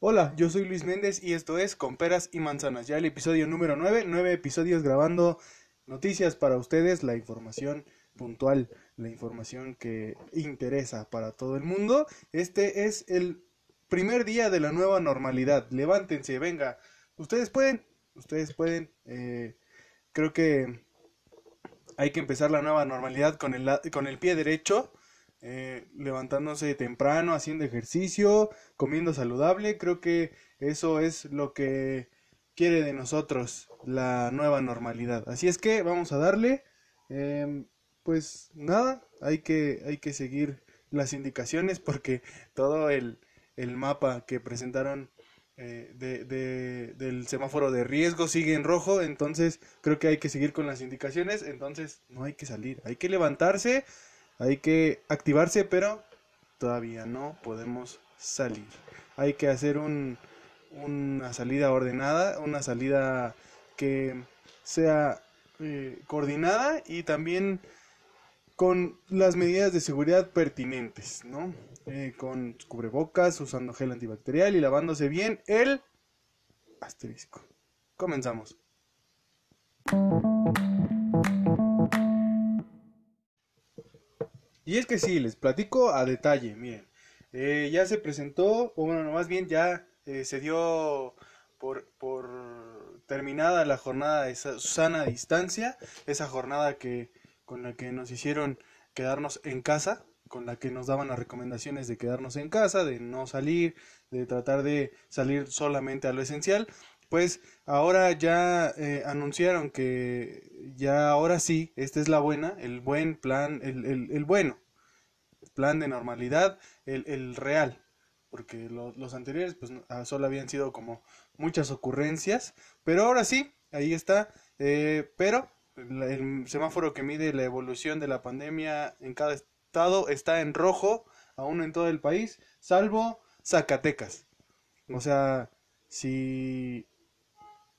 Hola, yo soy Luis Méndez y esto es Con Peras y Manzanas, ya el episodio número 9, nueve episodios grabando noticias para ustedes, la información puntual, la información que interesa para todo el mundo. Este es el primer día de la nueva normalidad, levántense, venga, ustedes pueden, ustedes pueden, eh, creo que hay que empezar la nueva normalidad con el, con el pie derecho eh, levantándose temprano, haciendo ejercicio, comiendo saludable. Creo que eso es lo que quiere de nosotros la nueva normalidad. Así es que vamos a darle. Em, pues nada, hay que, hay que seguir las indicaciones porque todo el, el mapa que presentaron eh, de, de, del semáforo de riesgo sigue en rojo, entonces creo que hay que seguir con las indicaciones, entonces no hay que salir, hay que levantarse, hay que activarse, pero todavía no podemos salir. Hay que hacer un, una salida ordenada, una salida que sea eh, coordinada y también con las medidas de seguridad pertinentes, ¿no? Eh, con cubrebocas, usando gel antibacterial y lavándose bien el asterisco. Comenzamos. Y es que sí, les platico a detalle, miren. Eh, ya se presentó, o bueno, más bien ya eh, se dio por, por terminada la jornada de sana distancia, esa jornada que con la que nos hicieron quedarnos en casa, con la que nos daban las recomendaciones de quedarnos en casa, de no salir, de tratar de salir solamente a lo esencial, pues ahora ya eh, anunciaron que ya ahora sí, esta es la buena, el buen plan, el, el, el bueno, plan de normalidad, el, el real, porque los anteriores pues ah, solo habían sido como muchas ocurrencias, pero ahora sí, ahí está, eh, pero el semáforo que mide la evolución de la pandemia en cada estado está en rojo, aún en todo el país, salvo Zacatecas. O sea, si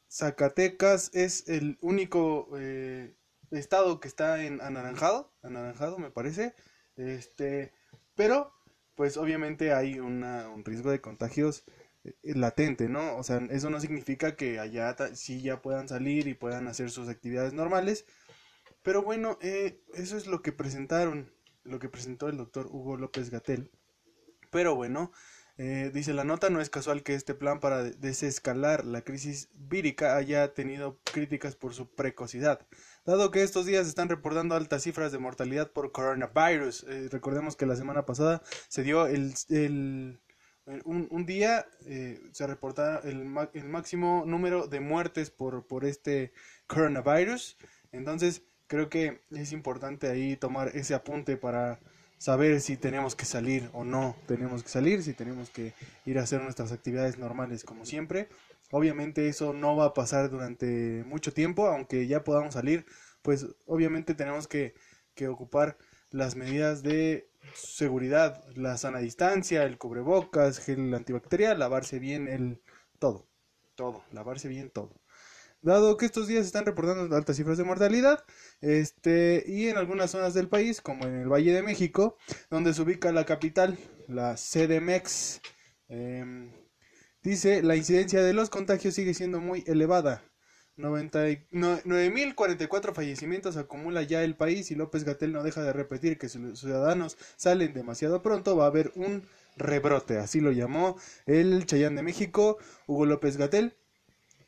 Zacatecas es el único eh, estado que está en anaranjado, anaranjado me parece, este, pero pues obviamente hay una, un riesgo de contagios eh, latente, ¿no? O sea, eso no significa que allá sí ya puedan salir y puedan hacer sus actividades normales, pero bueno, eh, eso es lo que presentaron, lo que presentó el doctor Hugo López Gatel. Pero bueno, eh, dice la nota, no es casual que este plan para desescalar la crisis vírica haya tenido críticas por su precocidad, dado que estos días están reportando altas cifras de mortalidad por coronavirus. Eh, recordemos que la semana pasada se dio el, el un, un, día, eh, se reportaba el, el, máximo número de muertes por, por este coronavirus. Entonces, creo que es importante ahí tomar ese apunte para saber si tenemos que salir o no tenemos que salir, si tenemos que ir a hacer nuestras actividades normales como siempre. Obviamente eso no va a pasar durante mucho tiempo, aunque ya podamos salir, pues obviamente tenemos que, que ocupar las medidas de seguridad, la sana distancia, el cubrebocas, gel antibacterial, lavarse bien el todo, todo, lavarse bien todo dado que estos días están reportando altas cifras de mortalidad, este, y en algunas zonas del país, como en el Valle de México, donde se ubica la capital, la CDMX, eh, dice, la incidencia de los contagios sigue siendo muy elevada. 9.044 fallecimientos acumula ya el país y López Gatel no deja de repetir que si los ciudadanos salen demasiado pronto va a haber un rebrote, así lo llamó el Chayán de México, Hugo López Gatel,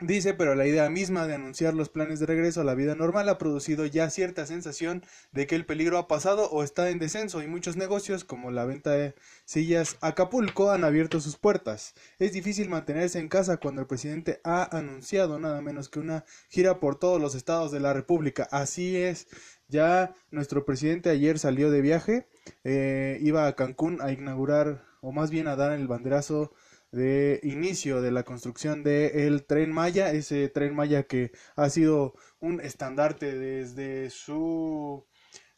Dice, pero la idea misma de anunciar los planes de regreso a la vida normal ha producido ya cierta sensación de que el peligro ha pasado o está en descenso y muchos negocios como la venta de sillas Acapulco han abierto sus puertas. Es difícil mantenerse en casa cuando el presidente ha anunciado nada menos que una gira por todos los estados de la República. Así es, ya nuestro presidente ayer salió de viaje, eh, iba a Cancún a inaugurar o más bien a dar el banderazo de inicio de la construcción del tren Maya, ese tren Maya que ha sido un estandarte desde su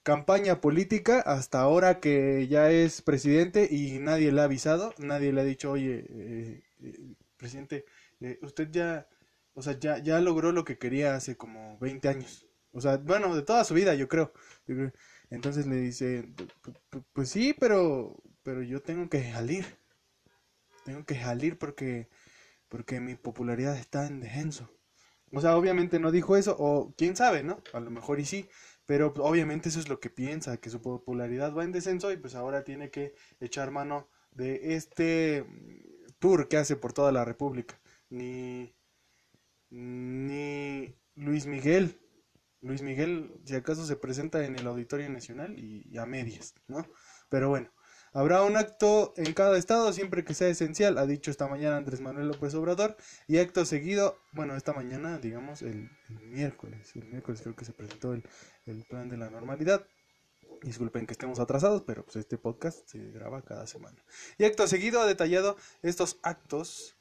campaña política hasta ahora que ya es presidente y nadie le ha avisado, nadie le ha dicho, oye, eh, eh, presidente, eh, usted ya, o sea, ya, ya logró lo que quería hace como 20 años. O sea, bueno, de toda su vida, yo creo. Entonces le dice, pues sí, pero, pero yo tengo que salir tengo que salir porque, porque mi popularidad está en descenso. O sea, obviamente no dijo eso, o quién sabe, ¿no? A lo mejor y sí, pero obviamente eso es lo que piensa, que su popularidad va en descenso y pues ahora tiene que echar mano de este tour que hace por toda la República. Ni, ni Luis Miguel, Luis Miguel, si acaso se presenta en el Auditorio Nacional y, a medias, ¿no? Pero bueno, habrá un acto en cada estado siempre que sea esencial, ha dicho esta mañana Andrés Manuel López Obrador, y acto seguido, bueno, esta mañana, digamos, el, miércoles, el miércoles creo que se presentó el, el plan de la normalidad. Disculpen que estemos atrasados, pero pues este podcast se graba cada semana. Y acto seguido ha detallado estos actos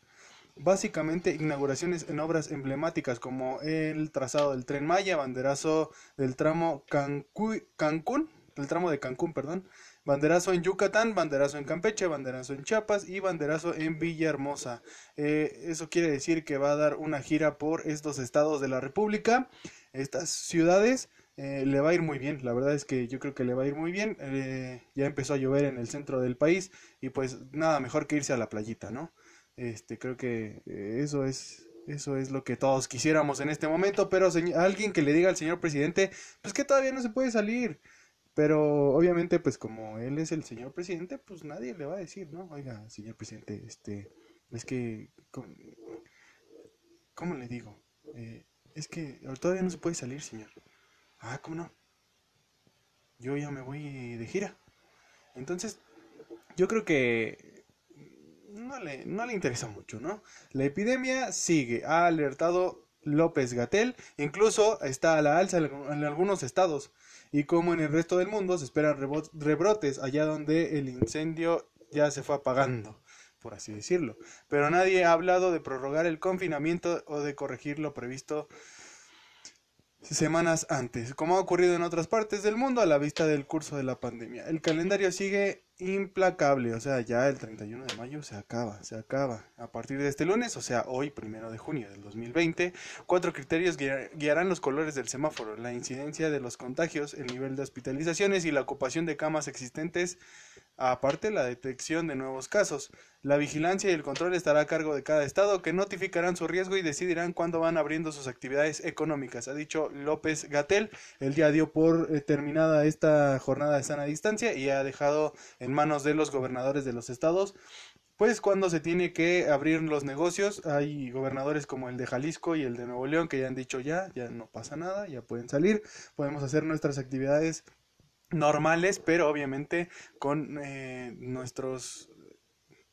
básicamente inauguraciones en obras emblemáticas como el trazado del tren Maya, banderazo del tramo Cancún, el tramo de Cancún, perdón, banderazo en Yucatán, banderazo en Campeche, banderazo en Chiapas y banderazo en Villahermosa. Eh, eso quiere decir que va a dar una gira por estos estados de la República, estas ciudades. Eh, le va a ir muy bien, la verdad es que yo creo que le va a ir muy bien. Eh, ya empezó a llover en el centro del país y pues nada mejor que irse a la playita, ¿no? Este, creo que eh, eso es eso es lo que todos quisiéramos en este momento, pero alguien que le diga al señor presidente, pues que todavía no se puede salir. Pero obviamente, pues como él es el señor presidente, pues nadie le va a decir, ¿no? Oiga, señor presidente, este, es que, ¿cómo, le digo? Eh, es que todavía no se puede salir, señor. Ah, ¿cómo no? Yo ya me voy de gira. Entonces, yo creo que no le, no le interesa mucho, ¿no? La epidemia sigue, ha alertado López Gatel, incluso está a la alza en algunos estados, y como en el resto del mundo se esperan rebrotes allá donde el incendio ya se fue apagando, por así decirlo. Pero nadie ha hablado de prorrogar el confinamiento o de corregir lo previsto semanas antes, como ha ocurrido en otras partes del mundo a la vista del curso de la pandemia. El calendario sigue implacable, o sea, ya el 31 de mayo se acaba, se acaba. A partir de este lunes, o sea, hoy, primero de junio del 2020, cuatro criterios guiarán los colores del semáforo, la incidencia de los contagios, el nivel de hospitalizaciones y la ocupación de camas existentes Aparte, la detección de nuevos casos. La vigilancia y el control estará a cargo de cada estado que notificarán su riesgo y decidirán cuándo van abriendo sus actividades económicas, ha dicho López Gatel. El día dio por eh, terminada esta jornada de sana distancia y ha dejado en manos de los gobernadores de los estados pues cuando se tiene que abrir los negocios, hay gobernadores como el de Jalisco y el de Nuevo León que ya han dicho ya, ya no pasa nada, ya pueden salir, podemos hacer nuestras actividades normales, pero obviamente con eh, nuestros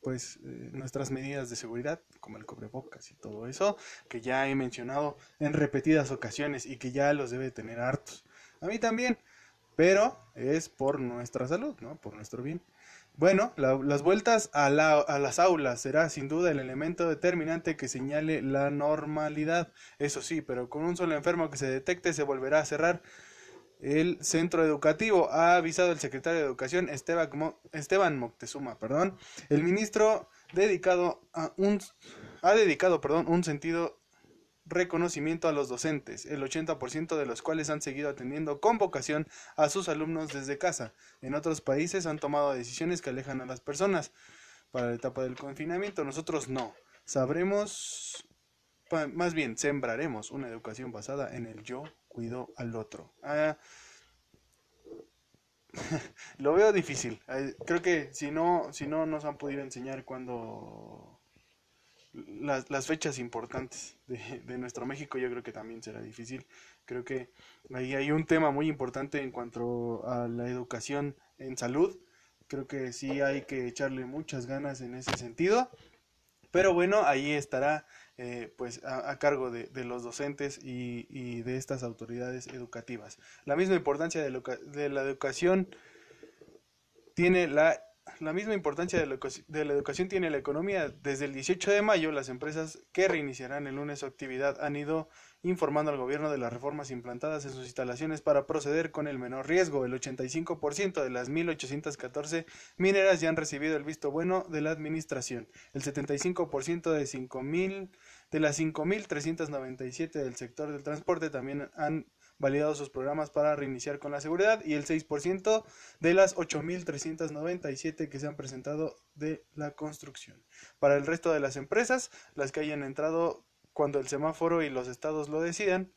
pues eh, nuestras medidas de seguridad como el cubrebocas y todo eso que ya he mencionado en repetidas ocasiones y que ya los debe tener hartos. A mí también pero es por nuestra salud no por nuestro bien. Bueno, las vueltas a, a, las aulas será sin duda el elemento determinante que señale la normalidad. Eso sí, pero con un solo enfermo que se detecte se volverá a cerrar el centro educativo, ha avisado el secretario de Educación Esteban Moctezuma, perdón. El ministro dedicado a un, ha dedicado perdón, un sentido reconocimiento a los docentes, el 80% de los cuales han seguido atendiendo con vocación a sus alumnos desde casa. En otros países han tomado decisiones que alejan a las personas para la etapa del confinamiento. Nosotros no. Sabremos, más bien, sembraremos una educación basada en el yo cuido al otro. Ah, lo veo difícil. Creo que si no, si no nos han podido enseñar cuando las, las fechas importantes de, de, nuestro México, yo creo que también será difícil. Creo que ahí hay un tema muy importante en cuanto a la educación en salud. Creo que sí hay que echarle muchas ganas en ese sentido. Pero bueno, ahí estará eh, pues a, cargo de, los docentes y, de estas autoridades educativas. La misma importancia de, de la educación tiene la la misma importancia de la, de la, educación tiene la economía. Desde el 18 de mayo, las empresas que reiniciarán el lunes su actividad han ido informando al gobierno de las reformas implantadas en sus instalaciones para proceder con el menor riesgo. El 85% de las 1.814 mineras ya han recibido el visto bueno de la administración. El 75% de, 5, de las 5.397 del sector del transporte también han validado sus programas para reiniciar con la seguridad y el 6% de las 8.397 que se han presentado de la construcción. Para el resto de las empresas, las que hayan entrado cuando el semáforo y los estados lo decidan,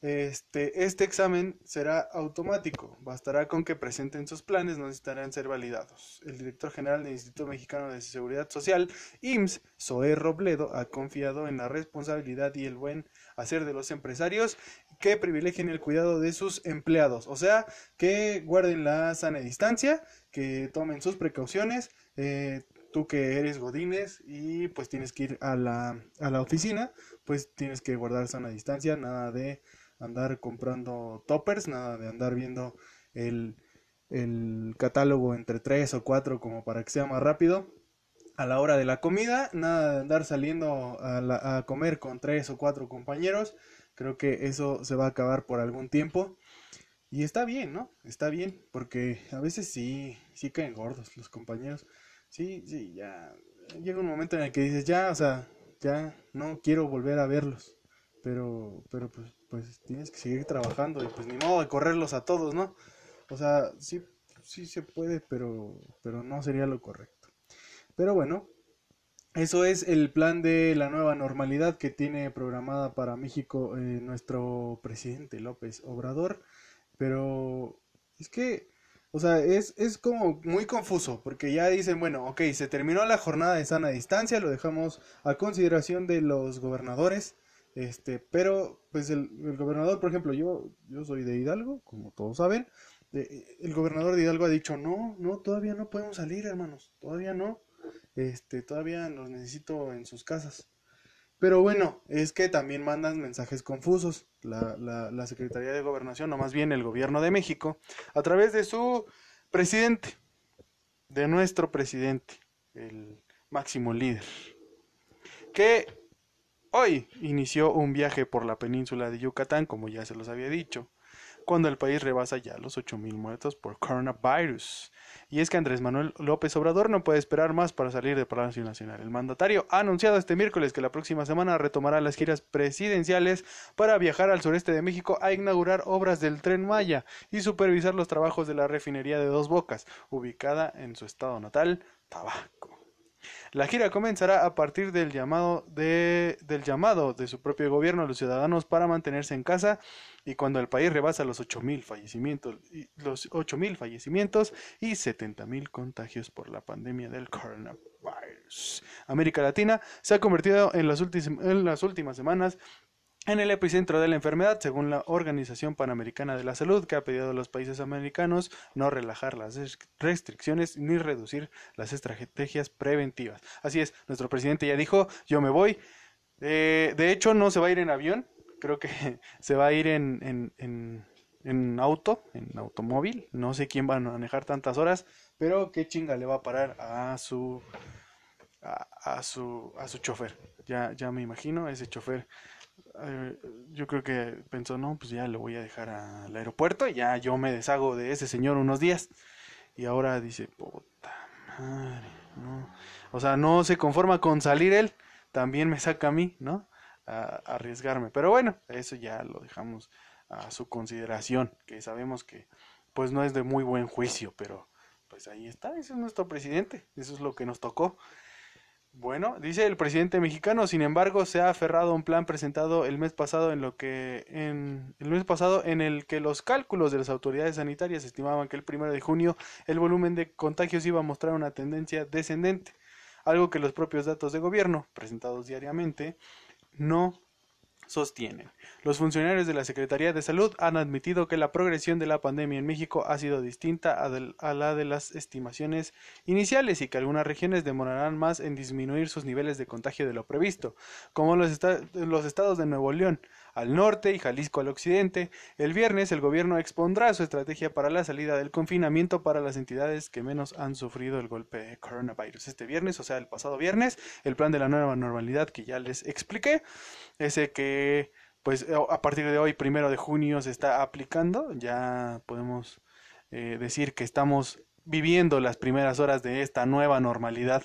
este, este examen será automático, bastará con que presenten sus planes, no necesitarán ser validados. El director general del Instituto Mexicano de Seguridad Social, IMSS, Zoé Robledo, ha confiado en la responsabilidad y el buen hacer de los empresarios que privilegien el cuidado de sus empleados, o sea, que guarden la sana distancia, que tomen sus precauciones, eh, tú que eres godines y pues tienes que ir a la, a la oficina, pues tienes que guardar sana distancia, nada de andar comprando toppers, nada de andar viendo el, el catálogo entre tres o cuatro como para que sea más rápido. A la hora de la comida, nada de andar saliendo a, a comer con tres o cuatro compañeros. Creo que eso se va a acabar por algún tiempo. Y está bien, ¿no? Está bien, porque a veces sí, sí caen gordos los compañeros. Sí, sí, ya llega un momento en el que dices, ya, o sea, ya no quiero volver a verlos. Pero, pero pues pues tienes que seguir trabajando y pues ni modo de correrlos a todos, ¿no? O sea, sí, sí se puede, pero, pero no sería lo correcto. Pero bueno, eso es el plan de la nueva normalidad que tiene programada para México eh, nuestro presidente López Obrador. Pero es que, o sea, es, es como muy confuso, porque ya dicen, bueno, ok, se terminó la jornada de sana distancia, lo dejamos a consideración de los gobernadores este, pero, pues el, gobernador, por ejemplo, yo, yo soy de Hidalgo, como todos saben. el gobernador de Hidalgo ha dicho, no, no, todavía no podemos salir, hermanos, todavía no. Este, todavía los necesito en sus casas. Pero bueno, es que también mandan mensajes confusos. La, la, Secretaría de Gobernación, o más bien el gobierno de México, a través de su presidente, de nuestro presidente, el máximo líder, que Hoy inició un viaje por la península de Yucatán, como ya se los había dicho, cuando el país rebasa ya los 8.000 muertos por coronavirus. Y es que Andrés Manuel López Obrador no puede esperar más para salir de Palacio Nacional. El mandatario ha anunciado este miércoles que la próxima semana retomará las giras presidenciales para viajar al sureste de México a inaugurar obras del tren Maya y supervisar los trabajos de la refinería de Dos Bocas, ubicada en su estado natal, Tabasco. La gira comenzará a partir del llamado de, del llamado de su propio gobierno a los ciudadanos para mantenerse en casa y cuando el país rebasa los 8.000 fallecimientos, los 8.000 fallecimientos y 70.000 contagios por la pandemia del coronavirus. América Latina se ha convertido en las, en las últimas semanas en el epicentro de la enfermedad, según la Organización Panamericana de la Salud, que ha pedido a los países americanos no relajar las restricciones ni reducir las estrategias preventivas. Así es, nuestro presidente ya dijo, yo me voy. Eh, de hecho, no se va a ir en avión, creo que se va a ir en, en, en, auto, en automóvil. No sé quién va a manejar tantas horas, pero qué chinga le va a parar a su, a, a su, a su chofer. Ya, ya me imagino, ese chofer eh, yo creo que pensó, no, pues ya lo voy a dejar al aeropuerto y ya yo me deshago de ese señor unos días. Y ahora dice, puta madre, no. O sea, no se conforma con salir él, también me saca a mí, ¿no? A, arriesgarme. Pero bueno, eso ya lo dejamos a su consideración, que sabemos que pues no es de muy buen juicio, pero pues ahí está, ese es nuestro presidente, eso es lo que nos tocó. Bueno, dice el presidente mexicano, sin embargo, se ha aferrado a un plan presentado el mes pasado en lo que en el mes pasado en el que los cálculos de las autoridades sanitarias estimaban que el primero de junio el volumen de contagios iba a mostrar una tendencia descendente, algo que los propios datos de gobierno presentados diariamente no sostienen. Los funcionarios de la Secretaría de Salud han admitido que la progresión de la pandemia en México ha sido distinta a, la de las estimaciones iniciales y que algunas regiones demorarán más en disminuir sus niveles de contagio de lo previsto, como los, estados de Nuevo León, al norte y Jalisco al occidente. El viernes el gobierno expondrá su estrategia para la salida del confinamiento para las entidades que menos han sufrido el golpe de coronavirus. Este viernes, o sea, el pasado viernes, el plan de la nueva normalidad que ya les expliqué, ese que pues a partir de hoy, primero de junio, se está aplicando. Ya podemos eh, decir que estamos viviendo las primeras horas de esta nueva normalidad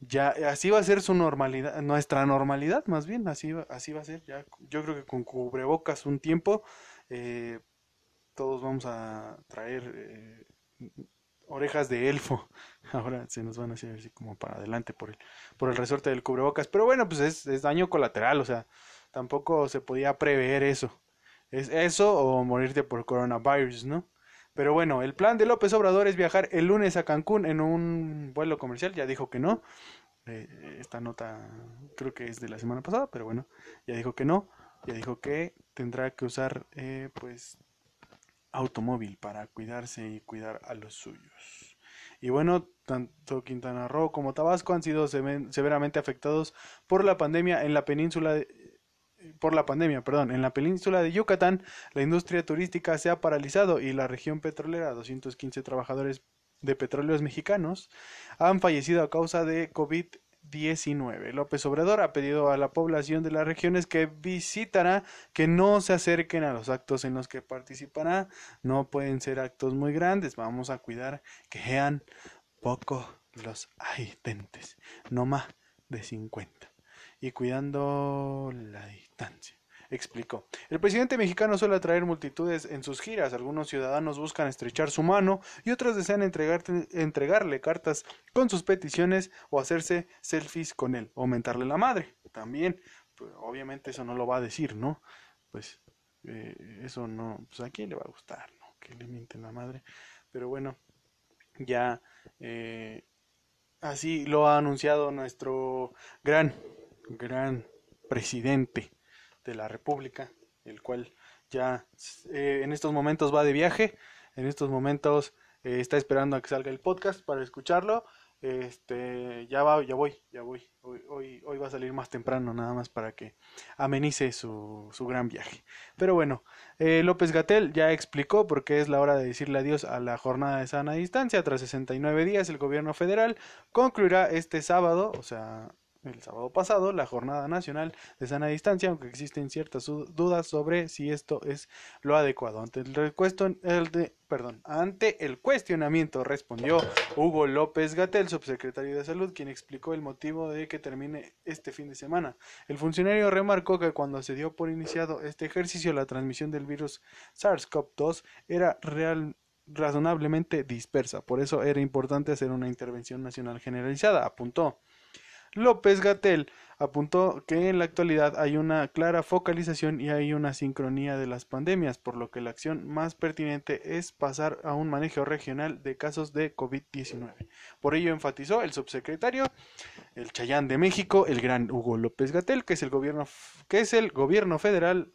ya así va a ser su normalidad, nuestra normalidad más bien, así, así va a ser. Ya, yo creo que con cubrebocas un tiempo, eh, todos vamos a traer eh, orejas de elfo. Ahora se nos van a hacer así como para adelante por el, por el resorte del cubrebocas. Pero bueno, pues es, es daño colateral, o sea, tampoco se podía prever eso. Es eso o morirte por coronavirus, ¿no? Pero bueno, el plan de López Obrador es viajar el lunes a Cancún en un vuelo comercial. Ya dijo que no. Eh, esta nota creo que es de la semana pasada, pero bueno, ya dijo que no. Ya dijo que tendrá que usar eh, pues automóvil para cuidarse y cuidar a los suyos. Y bueno, tanto Quintana Roo como Tabasco han sido severamente afectados por la pandemia en la península por la pandemia, perdón, en la península de Yucatán, la industria turística se ha paralizado y la región petrolera, 215 trabajadores de petróleos mexicanos, han fallecido a causa de COVID-19. López Obrador ha pedido a la población de las regiones que visitará que no se acerquen a los actos en los que participará. No pueden ser actos muy grandes. Vamos a cuidar que sean poco los asistentes, no más de 50 y cuidando la distancia. Explicó. El presidente mexicano suele atraer multitudes en sus giras. Algunos ciudadanos buscan estrechar su mano y otros desean entregarle cartas con sus peticiones o hacerse selfies con él o mentarle la madre. También, pues, obviamente eso no lo va a decir, ¿no? Pues eh, eso no, pues a quién le va a gustar, ¿no? Que le mienten la madre. Pero bueno, ya eh, así lo ha anunciado nuestro gran gran presidente de la República, el cual ya eh, en estos momentos va de viaje, en estos momentos eh, está esperando a que salga el podcast para escucharlo. Este, ya va, ya voy, ya voy. Hoy, hoy, va a salir más temprano, nada más para que amenice su, su gran viaje. Pero bueno, eh, López Gatel ya explicó por qué es la hora de decirle adiós a la jornada de sana distancia. Tras 69 días, el gobierno federal concluirá este sábado, o sea, el sábado pasado la Jornada Nacional de Sana Distancia, aunque existen ciertas dudas sobre si esto es lo adecuado. Ante el, el de, perdón, ante el cuestionamiento respondió Hugo López Gatel, subsecretario de Salud, quien explicó el motivo de que termine este fin de semana. El funcionario remarcó que cuando se dio por iniciado este ejercicio, la transmisión del virus SARS-CoV-2 era real razonablemente dispersa, por eso era importante hacer una intervención nacional generalizada, apuntó. López Gatel apuntó que en la actualidad hay una clara focalización y hay una sincronía de las pandemias, por lo que la acción más pertinente es pasar a un manejo regional de casos de COVID-19. Por ello enfatizó el subsecretario, el Chayán de México, el gran Hugo López Gatel, que es el gobierno, que es el gobierno federal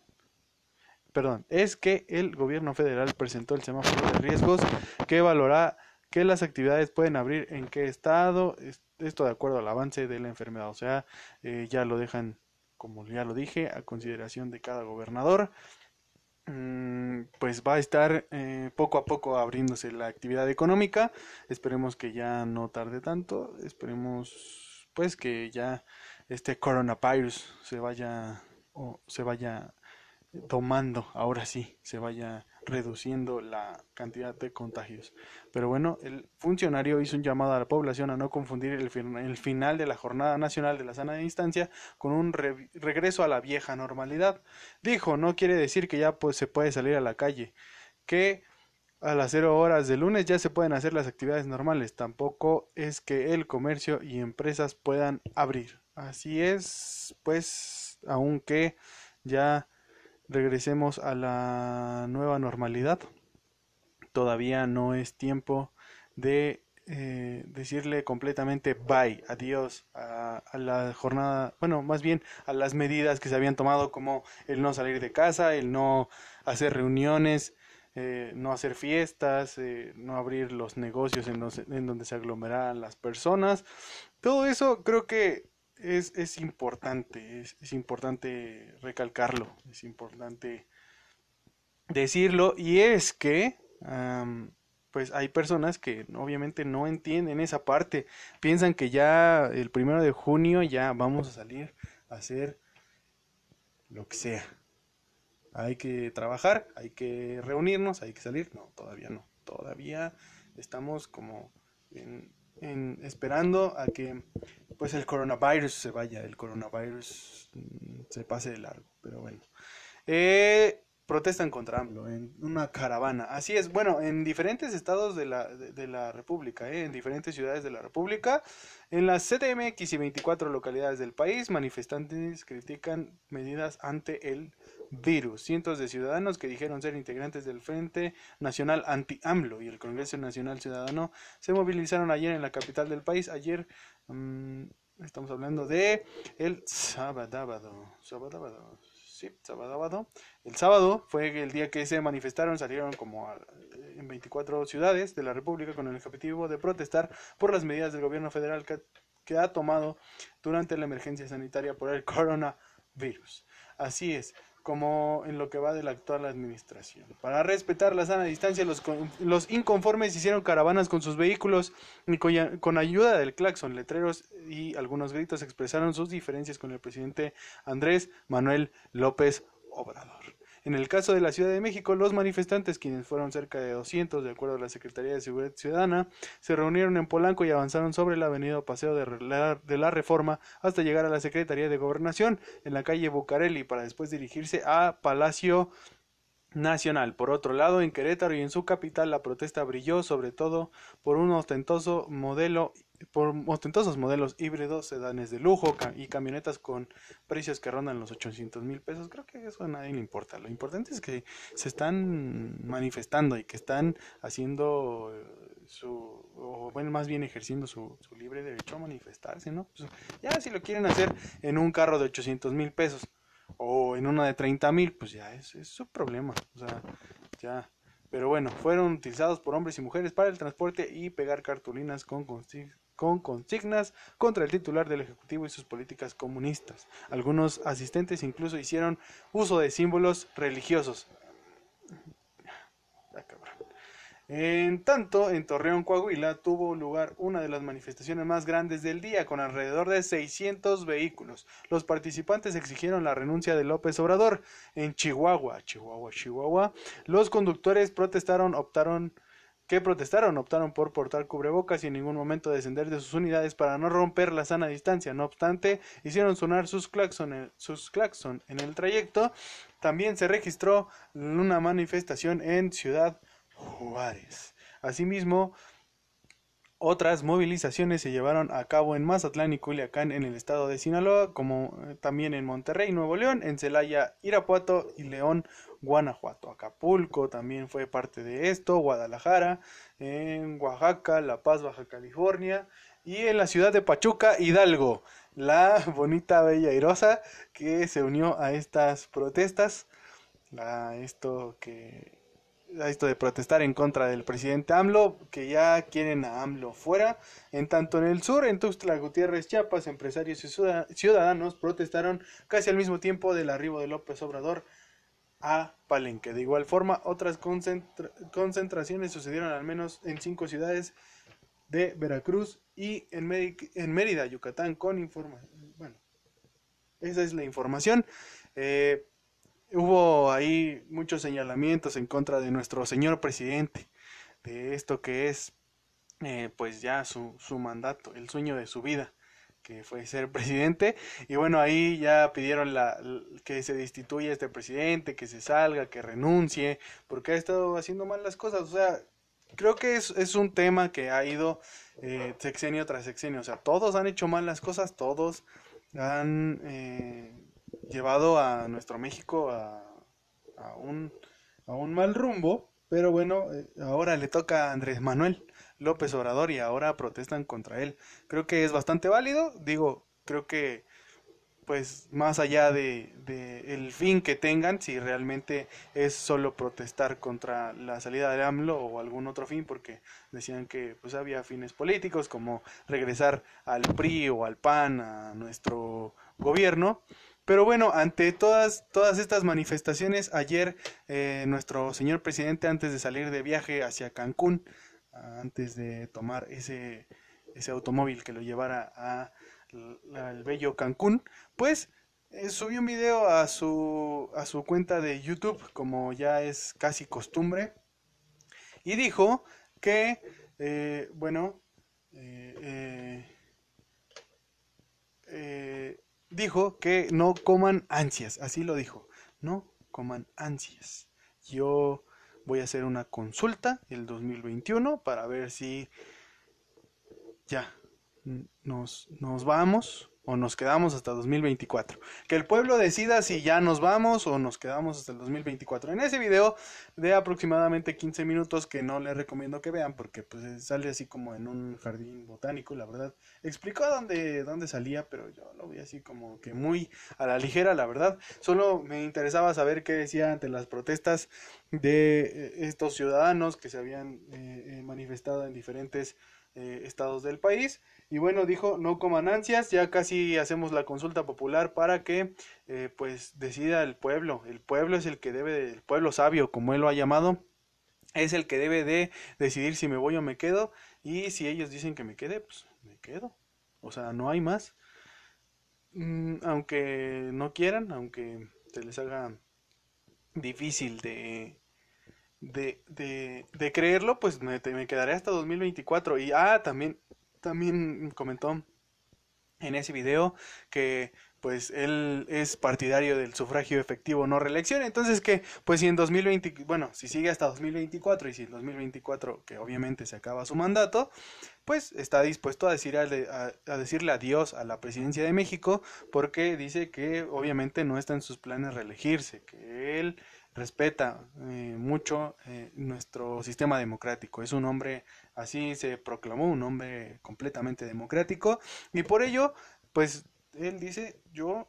perdón, es que el gobierno federal presentó el semáforo de riesgos que valora que las actividades pueden abrir en qué estado, esto de acuerdo al avance de la enfermedad. O sea, eh, ya lo dejan, como ya lo dije, a consideración de cada gobernador. Mm, pues va a estar eh, poco a poco abriéndose la actividad económica. Esperemos que ya no tarde tanto. Esperemos pues que ya este coronavirus se vaya o se vaya tomando, ahora sí, se vaya reduciendo la cantidad de contagios. Pero bueno, el funcionario hizo un llamado a la población a no confundir el, el final de la Jornada Nacional de la Sana Distancia con un regreso a la vieja normalidad. Dijo, no quiere decir que ya pues, se puede salir a la calle, que a las cero horas de lunes ya se pueden hacer las actividades normales, tampoco es que el comercio y empresas puedan abrir. Así es, pues, aunque ya regresemos a la nueva normalidad. Todavía no es tiempo de eh, decirle completamente bye, adiós a, la jornada, bueno, más bien a las medidas que se habían tomado como el no salir de casa, el no hacer reuniones, eh, no hacer fiestas, eh, no abrir los negocios en, en donde se aglomeraran las personas. Todo eso creo que es, es importante, es, es, importante recalcarlo, es importante decirlo, y es que pues hay personas que obviamente no entienden esa parte, piensan que ya el primero de junio ya vamos a salir a hacer lo que sea. Hay que trabajar, hay que reunirnos, hay que salir. No, todavía no. Todavía estamos como en en, esperando a que pues el coronavirus se vaya, el coronavirus mm, se pase de largo, pero bueno. Eh, protestan contra AMLO en una caravana. Así es, bueno, en diferentes estados de la, de, la República, ¿eh? en diferentes ciudades de la República, en las CDMX y 24 localidades del país, manifestantes critican medidas ante el virus. Cientos de ciudadanos que dijeron ser integrantes del Frente Nacional Anti-AMLO y el Congreso Nacional Ciudadano se movilizaron ayer en la capital del país. Ayer mm, estamos hablando de el sábado, sábado, sí, sábado. El sábado fue el día que se manifestaron, salieron como en 24 ciudades de la República con el objetivo de protestar por las medidas del gobierno federal que ha tomado durante la emergencia sanitaria por el coronavirus. Así es, como en lo que va de la actual administración. Para respetar la sana distancia, los, los inconformes hicieron caravanas con sus vehículos y con, con, ayuda del claxon, letreros y algunos gritos expresaron sus diferencias con el presidente Andrés Manuel López Obrador. En el caso de la Ciudad de México, los manifestantes, quienes fueron cerca de 200 de acuerdo a la Secretaría de Seguridad Ciudadana, se reunieron en Polanco y avanzaron sobre la avenida Paseo de la, de la Reforma hasta llegar a la Secretaría de Gobernación en la calle Bucareli para después dirigirse a Palacio Nacional. Por otro lado, en Querétaro y en su capital la protesta brilló sobre todo por un ostentoso modelo por ostentosos modelos híbridos, sedanes de lujo y camionetas con precios que rondan los 800 mil pesos. Creo que eso a nadie le importa. Lo importante es que se están manifestando y que están haciendo eh, su, o bueno, más bien ejerciendo su, su libre derecho a manifestarse, ¿no? Pues, ya si lo quieren hacer en un carro de 800 mil pesos o en uno de 30 mil, pues ya es, es problema. O sea, ya pero bueno, fueron utilizados por hombres y mujeres para el transporte y pegar cartulinas con, con consignas contra el titular del Ejecutivo y sus políticas comunistas. Algunos asistentes incluso hicieron uso de símbolos religiosos. En tanto, en Torreón, Coahuila, tuvo lugar una de las manifestaciones más grandes del día, con alrededor de 600 vehículos. Los participantes exigieron la renuncia de López Obrador. En Chihuahua, Chihuahua, Chihuahua, los conductores protestaron, optaron que protestaron optaron por portar cubrebocas y en ningún momento descender de sus unidades para no romper la sana distancia. No obstante, hicieron sonar sus claxon, sus claxon en el trayecto. También se registró una manifestación en Ciudad Juárez. Asimismo, otras movilizaciones se llevaron a cabo en Mazatlán y Culiacán en el estado de Sinaloa, como eh, también en Monterrey, Nuevo León, en Celaya, Irapuato y León, Guanajuato. Acapulco también fue parte de esto, Guadalajara, en Oaxaca, La Paz, Baja California y en la ciudad de Pachuca, Hidalgo. La bonita, bella y que se unió a estas protestas, esto que a esto de protestar en contra del presidente AMLO, que ya quieren a AMLO fuera. En tanto en el sur, en Tuxtla Gutiérrez, Chiapas, empresarios y ciudadanos protestaron casi al mismo tiempo del arribo de López Obrador a Palenque. De igual forma, otras concentraciones sucedieron al menos en cinco ciudades de Veracruz y en, Mérida, Yucatán, con información. Bueno, esa es la información. Eh, hubo ahí muchos señalamientos en contra de nuestro señor presidente, de esto que es eh, pues ya su, su mandato, el sueño de su vida que fue ser presidente. Y bueno ahí ya pidieron la, que se destituya este presidente que se salga que renuncie porque ha estado haciendo mal las cosas. O sea creo que es, es un tema que ha ido eh, sexenio tras sexenio. O sea todos han hecho mal las cosas todos han eh, llevado a nuestro México a, un, a un mal rumbo pero bueno eh, ahora le toca a Andrés Manuel López Obrador y ahora protestan contra él. Creo que es bastante válido, digo, creo que pues más allá de, de, el fin que tengan, si realmente es solo protestar contra la salida de AMLO o algún otro fin, porque decían que pues había fines políticos como regresar al PRI o al PAN a nuestro gobierno. Pero bueno, ante todas, todas estas manifestaciones, ayer eh, nuestro señor presidente, antes de salir de viaje hacia Cancún, antes de tomar ese, ese automóvil que lo llevara al bello Cancún, pues eh, subió un video a su, a su cuenta de YouTube, como ya es casi costumbre, y dijo que, eh, bueno, eh, eh, dijo que no coman ansias, así lo dijo, no coman ansias. Yo voy a hacer una consulta el 2021 para ver si ya nos, nos vamos o nos quedamos hasta 2024. Que el pueblo decida si ya nos vamos o nos quedamos hasta el 2024. En ese video de aproximadamente 15 minutos que no les recomiendo que vean porque pues sale así como en un jardín botánico, la verdad. Explicó dónde, dónde salía, pero yo lo vi así como que muy a la ligera, la verdad. Solo me interesaba saber qué decía ante las protestas de eh, estos ciudadanos que se habían eh, eh, manifestado en diferentes estados del país y bueno, dijo, no coman ansias, ya casi hacemos la consulta popular para que eh, pues decida el pueblo. El pueblo es el que debe, el pueblo sabio, como él lo ha llamado, es el que debe de decidir si me voy o me quedo. Y si ellos dicen que me quede, pues me quedo. O sea, no hay más. Mm, aunque no quieran, aunque se les haga difícil de, de, de, de creerlo, pues me, me quedaré hasta 2024. Y, ah, también también comentó en ese video que pues él es partidario del sufragio efectivo no reelección, entonces que pues si en 2020, bueno, si sigue hasta 2024 y si en 2024 que obviamente se acaba su mandato, pues está dispuesto a, a decirle adiós a la presidencia de México porque dice que obviamente no está en sus planes reelegirse, que él respeta eh, mucho eh, nuestro sistema democrático. Es un hombre, así se proclamó, un hombre completamente democrático. Y por ello, pues él dice, yo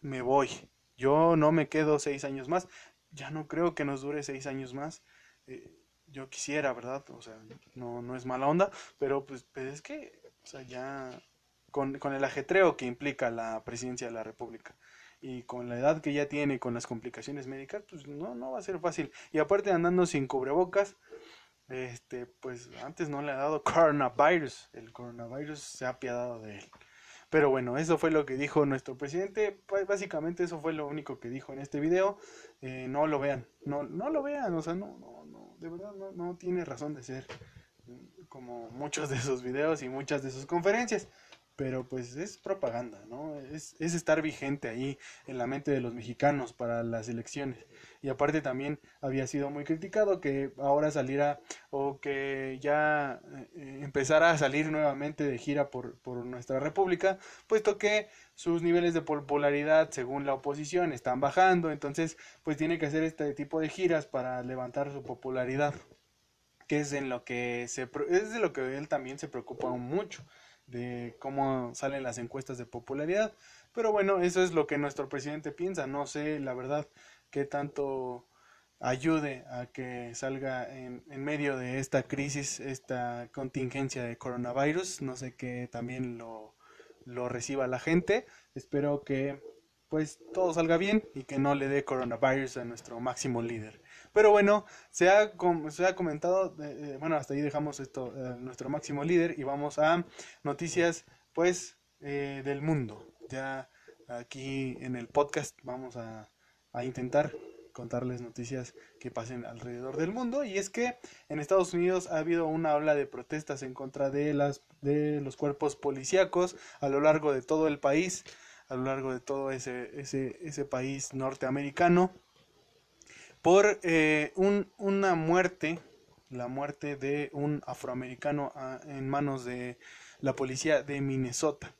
me voy, yo no me quedo seis años más. Ya no creo que nos dure seis años más. Eh, yo quisiera, ¿verdad? O sea, no, no es mala onda, pero pues, pues es que, o sea, ya con, con el ajetreo que implica la presidencia de la República y con la edad que ya tiene, con las complicaciones médicas, pues no, no va a ser fácil. Y aparte andando sin cubrebocas, este, pues antes no le ha dado coronavirus, el coronavirus se ha apiadado de él. Pero bueno, eso fue lo que dijo nuestro presidente. Pues básicamente eso fue lo único que dijo en este video. Eh, no lo vean, no, no lo vean, o sea, no, no, no, de verdad no, no tiene razón de ser como muchos de sus videos y muchas de sus conferencias pero pues es propaganda, ¿no? Es, es, estar vigente ahí en la mente de los mexicanos para las elecciones. Y aparte también había sido muy criticado que ahora saliera o que ya eh, empezara a salir nuevamente de gira por, por nuestra república, puesto que sus niveles de popularidad según la oposición están bajando, entonces pues tiene que hacer este tipo de giras para levantar su popularidad que es en lo que se es de lo que él también se preocupa mucho de cómo salen las encuestas de popularidad. Pero bueno, eso es lo que nuestro presidente piensa. No sé, la verdad, qué tanto ayude a que salga en, en medio de esta crisis, esta contingencia de coronavirus. No sé que también lo, lo reciba la gente. Espero que pues todo salga bien y que no le dé coronavirus a nuestro máximo líder. Pero bueno, se ha, se ha comentado, eh, bueno, hasta ahí dejamos esto, eh, nuestro máximo líder y vamos a noticias, pues, eh, del mundo. Ya aquí en el podcast vamos a, a intentar contarles noticias que pasen alrededor del mundo y es que en Estados Unidos ha habido una ola de protestas en contra de las de los cuerpos policíacos a lo largo de todo el país a lo largo de todo ese ese, ese país norteamericano por eh, un, una muerte, la muerte de un afroamericano ah, en manos de la policía de Minnesota.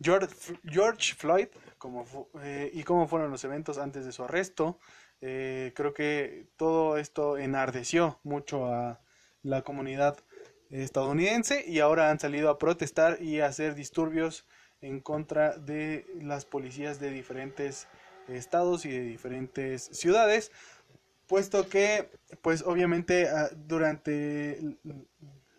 George, George Floyd, como, eh, y cómo fueron los eventos antes de su arresto, eh, creo que todo esto enardeció mucho a la comunidad estadounidense y ahora han salido a protestar y a hacer disturbios en contra de las policías de diferentes estados y de diferentes ciudades puesto que, pues obviamente ah, durante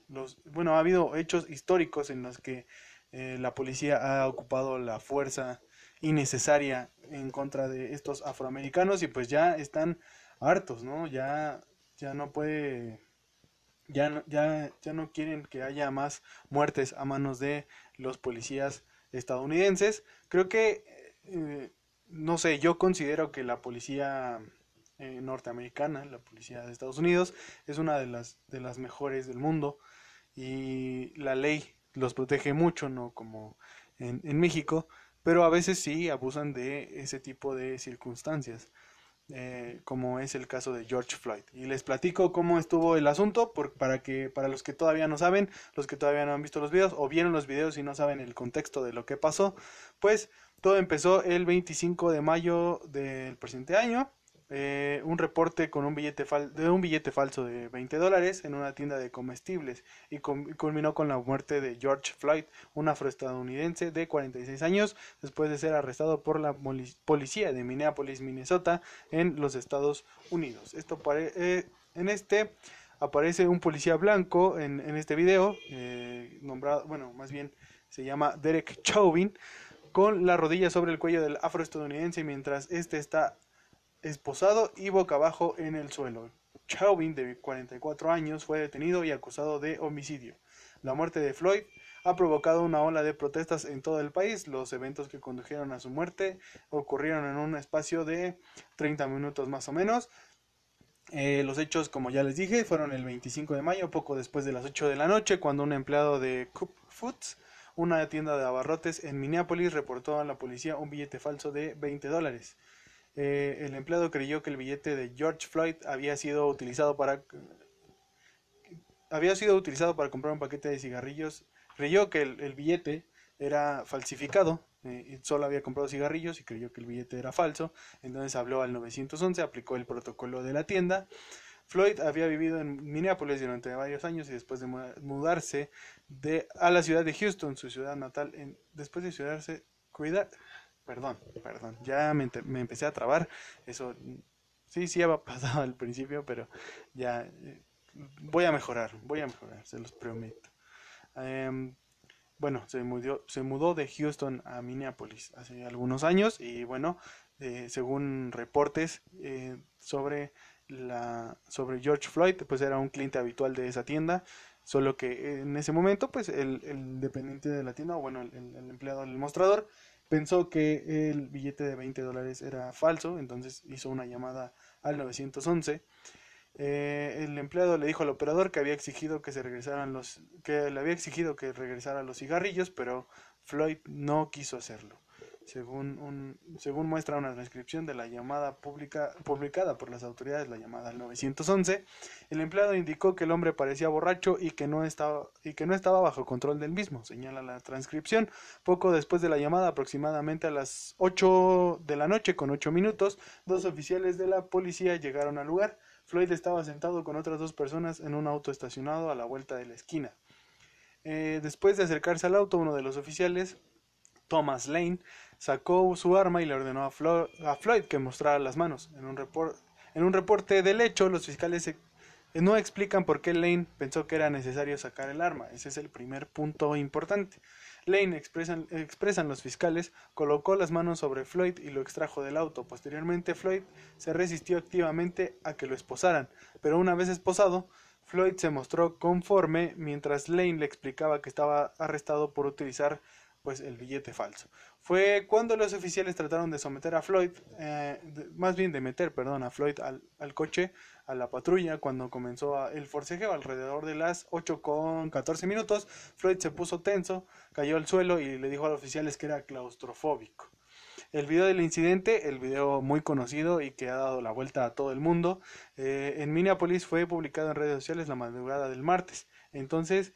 los, bueno, ha habido hechos históricos en los que eh, la policía ha ocupado la fuerza innecesaria en contra de estos afroamericanos y pues ya están hartos, ¿no? Ya, ya no puede, ya ya, ya no quieren que haya más muertes a manos de los policías estadounidenses. Creo que, eh, no sé, yo considero que la policía norteamericana, la policía de Estados Unidos, es una de las, de las mejores del mundo y la ley los protege mucho, no como en, en México, pero a veces sí abusan de ese tipo de circunstancias. Eh, como es el caso de George Floyd. Y les platico cómo estuvo el asunto por, para que para los que todavía no saben, los que todavía no han visto los videos o vieron los videos y no saben el contexto de lo que pasó, pues todo empezó el 25 de mayo del presente año eh, un reporte con un billete de un billete falso de 20 dólares en una tienda de comestibles y, culminó con la muerte de George Floyd, un afroestadounidense de 46 años, después de ser arrestado por la policía de Minneapolis, Minnesota, en los Estados Unidos. Esto eh, en este aparece un policía blanco en, este video, eh, nombrado, bueno, más bien se llama Derek Chauvin, con la rodilla sobre el cuello del afroestadounidense mientras este está esposado y boca abajo en el suelo. Chauvin, de 44 años, fue detenido y acusado de homicidio. La muerte de Floyd ha provocado una ola de protestas en todo el país. Los eventos que condujeron a su muerte ocurrieron en un espacio de 30 minutos más o menos. Eh, los hechos, como ya les dije, fueron el 25 de mayo, poco después de las 8 de la noche, cuando un empleado de Coop Foods, una tienda de abarrotes en Minneapolis, reportó a la policía un billete falso de 20 dólares. Eh, el empleado creyó que el billete de George Floyd había sido utilizado para había sido utilizado para comprar un paquete de cigarrillos. Creyó que el, billete era falsificado eh, solo había comprado cigarrillos y creyó que el billete era falso. Entonces habló al 911, aplicó el protocolo de la tienda. Floyd había vivido en Minneapolis durante varios años y después de mudarse de, a la ciudad de Houston, su ciudad natal, en, después de mudarse, cuida, Perdón, perdón. Ya me, empecé a trabar. Eso sí, sí había pasado al principio, pero ya eh, voy a mejorar, voy a mejorar, se los prometo. Em, bueno, se mudó, se mudó de Houston a Minneapolis hace algunos años y bueno, eh, según reportes eh, sobre la sobre George Floyd, pues era un cliente habitual de esa tienda, solo que en ese momento, pues el, dependiente de la tienda, o bueno, el, el empleado del mostrador, pensó que el billete de 20 dólares era falso, entonces hizo una llamada al 911. Eh, el empleado le dijo al operador que había exigido que se regresaran los que le había exigido que regresara los cigarrillos, pero Floyd no quiso hacerlo según, un, según muestra una transcripción de la llamada pública, publicada por las autoridades, la llamada 911, el empleado indicó que el hombre parecía borracho y que no estaba, y que no estaba bajo control del mismo, señala la transcripción. Poco después de la llamada, aproximadamente a las 8 de la noche con 8 minutos, dos oficiales de la policía llegaron al lugar. Floyd estaba sentado con otras dos personas en un auto estacionado a la vuelta de la esquina. Eh, después de acercarse al auto, uno de los oficiales, Thomas Lane, sacó su arma y le ordenó a, Floyd que mostrara las manos. En un, reporte del hecho, los fiscales no explican por qué Lane pensó que era necesario sacar el arma. Ese es el primer punto importante. Lane, expresan los fiscales, colocó las manos sobre Floyd y lo extrajo del auto. Posteriormente, Floyd se resistió activamente a que lo esposaran, pero una vez esposado, Floyd se mostró conforme mientras Lane le explicaba que estaba arrestado por utilizar pues el billete falso. Fue cuando los oficiales trataron de someter a Floyd, eh, más bien de meter, perdón, a Floyd al, al, coche, a la patrulla, cuando comenzó el forcejeo alrededor de las 8 con 14 minutos, Floyd se puso tenso, cayó al suelo y le dijo a los oficiales que era claustrofóbico. El video del incidente, el video muy conocido y que ha dado la vuelta a todo el mundo, eh, en Minneapolis fue publicado en redes sociales la madrugada del martes. Entonces,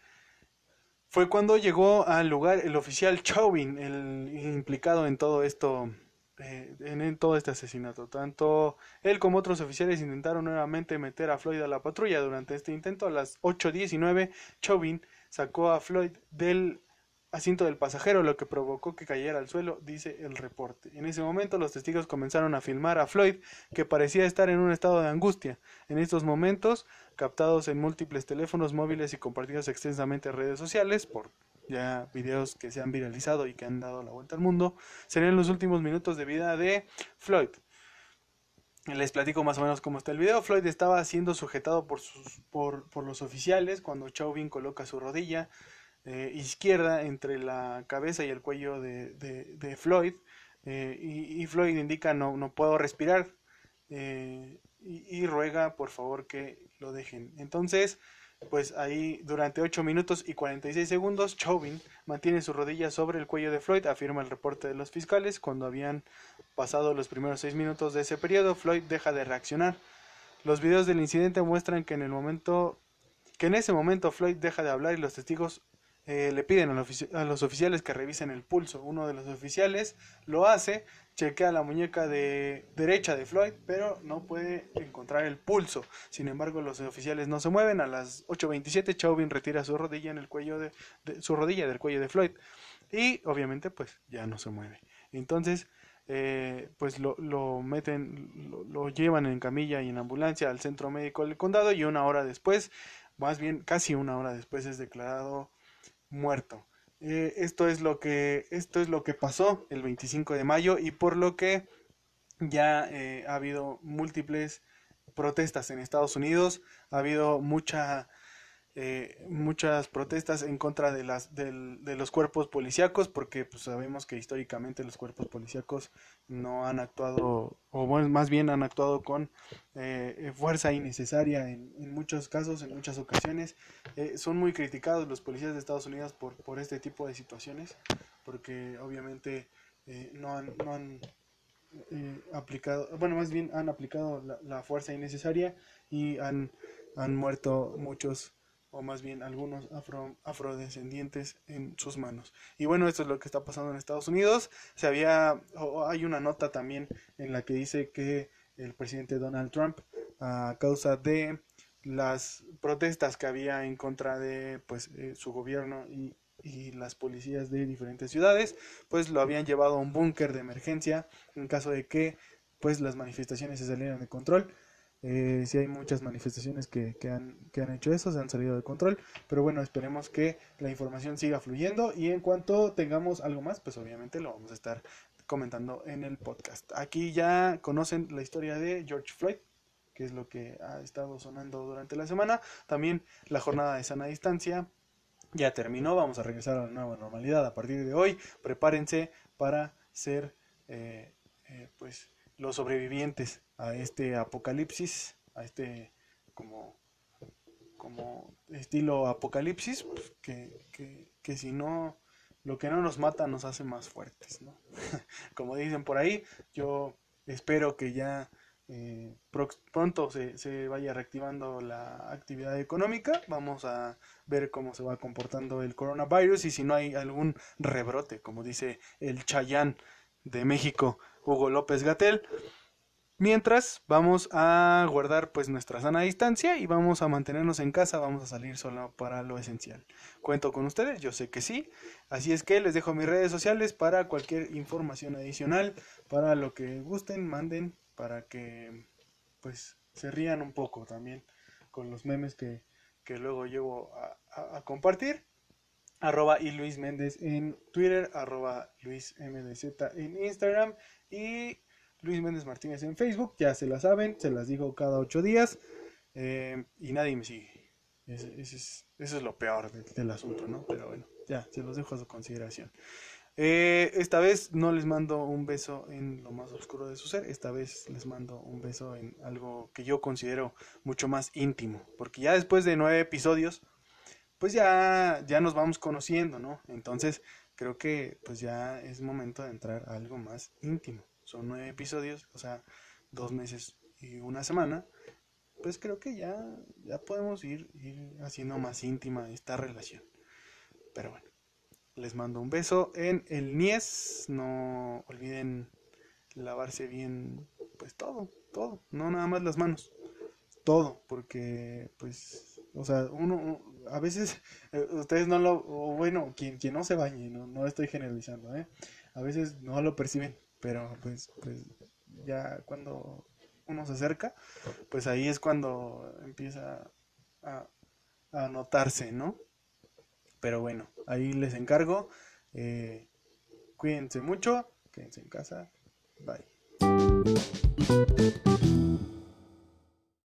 fue cuando llegó al lugar el oficial Chauvin, el implicado en todo esto, eh, en, todo este asesinato. Tanto él como otros oficiales intentaron nuevamente meter a Floyd a la patrulla. Durante este intento, a las 8.19, Chauvin sacó a Floyd del asiento del pasajero, lo que provocó que cayera al suelo, dice el reporte. En ese momento los testigos comenzaron a filmar a Floyd, que parecía estar en un estado de angustia. En estos momentos, captados en múltiples teléfonos móviles y compartidos extensamente en redes sociales, por ya videos que se han viralizado y que han dado la vuelta al mundo, serían los últimos minutos de vida de Floyd. Les platico más o menos cómo está el video. Floyd estaba siendo sujetado por, sus, por, por los oficiales cuando Chauvin coloca su rodilla eh, izquierda entre la cabeza y el cuello de, de, Floyd eh, y, Floyd indica no, no puedo respirar eh, y, ruega por favor que lo dejen. Entonces pues ahí durante 8 minutos y 46 segundos, Chauvin mantiene su rodilla sobre el cuello de Floyd, afirma el reporte de los fiscales. Cuando habían pasado los primeros 6 minutos de ese periodo, Floyd deja de reaccionar. Los videos del incidente muestran que en el momento que en ese momento Floyd deja de hablar y los testigos eh, le piden a, los oficiales que revisen el pulso. Uno de los oficiales lo hace, chequea la muñeca de derecha de Floyd, pero no puede encontrar el pulso. Sin embargo, los oficiales no se mueven. A las 8:27 Chauvin retira su rodilla en el cuello de, su rodilla del cuello de Floyd y obviamente pues ya no se mueve. Entonces eh, pues lo, lo meten, lo, lo, llevan en camilla y en ambulancia al centro médico del condado y una hora después, más bien casi una hora después es declarado muerto. Eh, esto es lo que esto es lo que pasó el 25 de mayo y por lo que ya eh, ha habido múltiples protestas en Estados Unidos, ha habido mucha eh, muchas protestas en contra de, las, de los cuerpos policíacos, porque pues, sabemos que históricamente los cuerpos policíacos no han actuado, o más bien han actuado con eh, fuerza innecesaria en, muchos casos, en muchas ocasiones. Eh, son muy criticados los policías de Estados Unidos por, por este tipo de situaciones, porque obviamente no han, no han aplicado, bueno, más bien han aplicado la, la fuerza innecesaria y han, han muerto muchos o más bien algunos afro, afrodescendientes en sus manos. Y bueno, esto es lo que está pasando en Estados Unidos. Se había, hay una nota también en la que dice que el presidente Donald Trump, a causa de las protestas que había en contra de pues eh, su gobierno y, y las policías de diferentes ciudades, pues lo habían llevado a un búnker de emergencia en caso de que pues las manifestaciones se salieran de control. Eh, sí hay muchas manifestaciones que, que, han, que han hecho eso, se han salido de control, pero bueno, esperemos que la información siga fluyendo y en cuanto tengamos algo más, pues obviamente lo vamos a estar comentando en el podcast. Aquí ya conocen la historia de George Floyd, que es lo que ha estado sonando durante la semana. También la jornada de sana distancia ya terminó, vamos a regresar a la nueva normalidad a partir de hoy. Prepárense para ser, eh, eh, pues, los sobrevivientes a este apocalipsis, a este como, como estilo apocalipsis, pues, que, que, que, si no, lo que no nos mata nos hace más fuertes, ¿no? como dicen por ahí, yo espero que ya eh, pronto se, se, vaya reactivando la actividad económica, vamos a ver cómo se va comportando el coronavirus y si no hay algún rebrote, como dice el Chayán de México, Hugo López Gatel. Mientras vamos a guardar pues nuestra sana distancia y vamos a mantenernos en casa, vamos a salir solo para lo esencial. Cuento con ustedes, yo sé que sí. Así es que les dejo mis redes sociales para cualquier información adicional, para lo que gusten, manden, para que pues se rían un poco también con los memes que, que luego llevo a, a compartir arroba y Luis Méndez en Twitter, arroba Luis MDZ en Instagram y Luis Méndez Martínez en Facebook, ya se la saben, se las digo cada ocho días eh, y nadie me sigue. Eso es lo peor del, asunto, ¿no? Pero bueno, ya, se los dejo a su consideración. Eh, esta vez no les mando un beso en lo más oscuro de su ser, esta vez les mando un beso en algo que yo considero mucho más íntimo, porque ya después de nueve episodios, pues ya, ya nos vamos conociendo, ¿no? Entonces creo que pues ya es momento de entrar a algo más íntimo. Son nueve episodios, o sea, dos meses y una semana. Pues creo que ya, ya podemos ir, ir haciendo más íntima esta relación. Pero bueno, les mando un beso en el Nies. No olviden lavarse bien, pues todo, todo, no nada más las manos, todo, porque pues, o sea, uno, a veces eh, ustedes no lo, o bueno, quien, quien no se bañe, no, no estoy generalizando, ¿eh? a veces no lo perciben, pero pues, pues ya cuando uno se acerca, pues ahí es cuando empieza a, a notarse, ¿no? Pero bueno, ahí les encargo. Eh, cuídense mucho, quédense en casa. Bye.